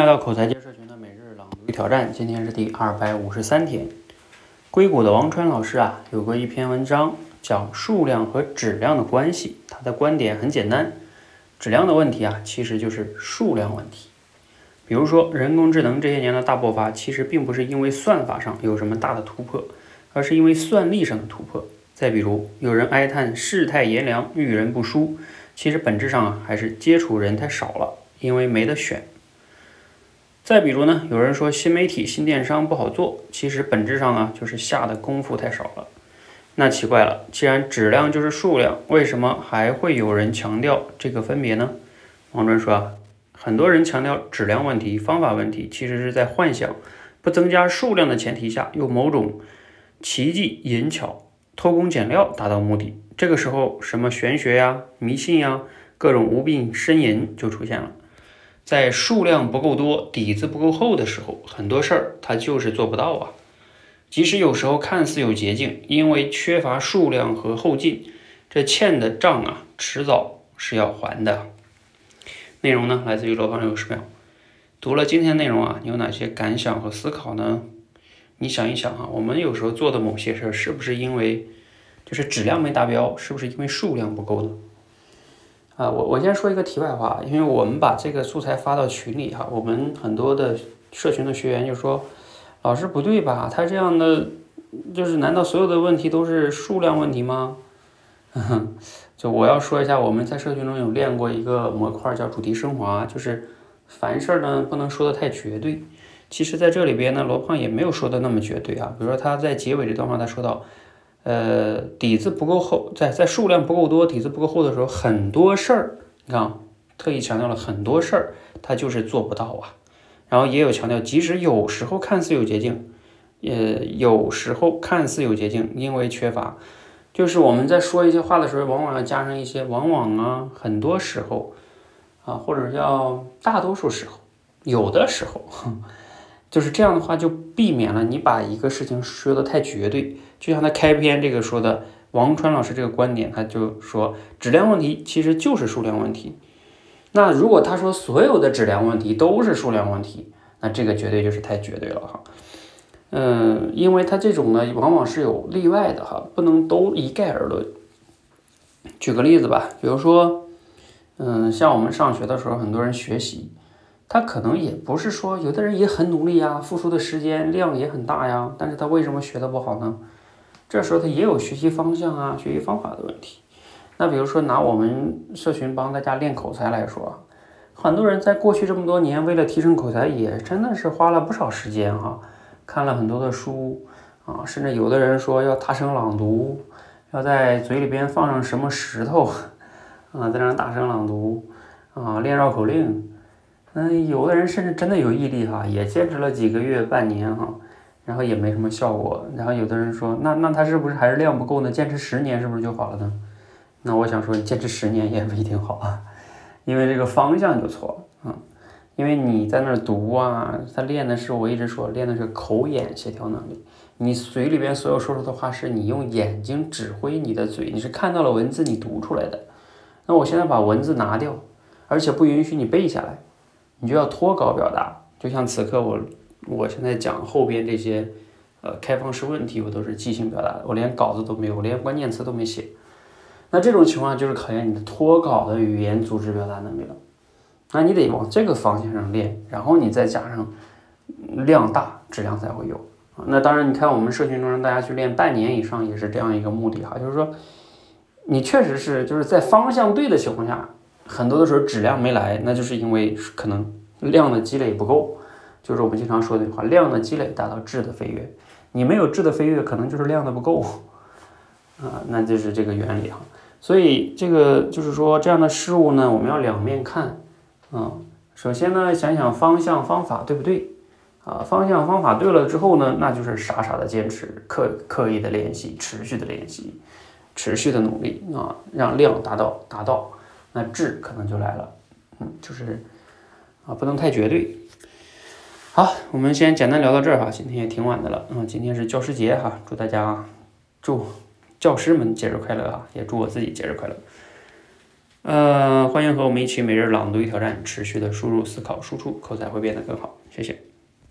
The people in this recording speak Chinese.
来到口才界社群的每日朗读挑战，今天是第二百五十三天。硅谷的王川老师啊，有过一篇文章讲数量和质量的关系。他的观点很简单，质量的问题啊，其实就是数量问题。比如说，人工智能这些年的大爆发，其实并不是因为算法上有什么大的突破，而是因为算力上的突破。再比如，有人哀叹世态炎凉，遇人不淑，其实本质上啊，还是接触人太少了，因为没得选。再比如呢，有人说新媒体、新电商不好做，其实本质上啊就是下的功夫太少了。那奇怪了，既然质量就是数量，为什么还会有人强调这个分别呢？王专说啊，很多人强调质量问题、方法问题，其实是在幻想不增加数量的前提下，用某种奇技淫巧、偷工减料达到目的。这个时候，什么玄学呀、迷信呀、各种无病呻吟就出现了。在数量不够多、底子不够厚的时候，很多事儿他就是做不到啊。即使有时候看似有捷径，因为缺乏数量和后劲，这欠的账啊，迟早是要还的。内容呢，来自于罗胖六十秒。读了今天内容啊，你有哪些感想和思考呢？你想一想啊，我们有时候做的某些事儿，是不是因为就是质量没达标？是不是因为数量不够呢？啊，我我先说一个题外话，因为我们把这个素材发到群里哈，我们很多的社群的学员就说，老师不对吧？他这样的就是难道所有的问题都是数量问题吗？就我要说一下，我们在社群中有练过一个模块叫主题升华，就是凡事呢不能说的太绝对。其实在这里边呢，罗胖也没有说的那么绝对啊。比如说他在结尾这段话，他说到。呃，底子不够厚，在在数量不够多，底子不够厚的时候，很多事儿，你看，特意强调了很多事儿，他就是做不到啊。然后也有强调，即使有时候看似有捷径，呃，有时候看似有捷径，因为缺乏，就是我们在说一些话的时候，往往要加上一些往往啊，很多时候啊，或者叫大多数时候，有的时候。就是这样的话，就避免了你把一个事情说的太绝对。就像他开篇这个说的，王川老师这个观点，他就说质量问题其实就是数量问题。那如果他说所有的质量问题都是数量问题，那这个绝对就是太绝对了哈。嗯，因为他这种呢，往往是有例外的哈，不能都一概而论。举个例子吧，比如说，嗯，像我们上学的时候，很多人学习。他可能也不是说，有的人也很努力呀，付出的时间量也很大呀，但是他为什么学的不好呢？这时候他也有学习方向啊、学习方法的问题。那比如说拿我们社群帮大家练口才来说，很多人在过去这么多年，为了提升口才，也真的是花了不少时间哈，看了很多的书啊，甚至有的人说要大声朗读，要在嘴里边放上什么石头 啊，在那大声朗读啊，练绕口令。嗯，有的人甚至真的有毅力哈，也坚持了几个月、半年哈，然后也没什么效果。然后有的人说，那那他是不是还是量不够呢？坚持十年是不是就好了呢？那我想说，坚持十年也不一定好啊，因为这个方向就错了啊。因为你在那儿读啊，他练的是我一直说练的是口眼协调能力。你嘴里边所有说出的话，是你用眼睛指挥你的嘴，你是看到了文字你读出来的。那我现在把文字拿掉，而且不允许你背下来。你就要脱稿表达，就像此刻我，我现在讲后边这些，呃，开放式问题，我都是即兴表达的，我连稿子都没有，我连关键词都没写。那这种情况就是考验你的脱稿的语言组织表达能力了。那你得往这个方向上练，然后你再加上量大，质量才会有。那当然，你看我们社群中让大家去练半年以上，也是这样一个目的哈，就是说，你确实是就是在方向对的情况下。很多的时候质量没来，那就是因为可能量的积累不够，就是我们经常说那句话，量的积累达到质的飞跃。你没有质的飞跃，可能就是量的不够 啊，那就是这个原理哈。所以这个就是说这样的事物呢，我们要两面看啊。首先呢，想想方向方法对不对啊？方向方法对了之后呢，那就是傻傻的坚持，刻刻意的练习，持续的练习，持续的努力啊，让量达到达到。那质可能就来了，嗯，就是啊，不能太绝对。好，我们先简单聊到这儿哈，今天也挺晚的了，嗯，今天是教师节哈，祝大家祝教师们节日快乐啊，也祝我自己节日快乐。呃，欢迎和我们一起每日朗读与挑战，持续的输入、思考、输出，口才会变得更好。谢谢。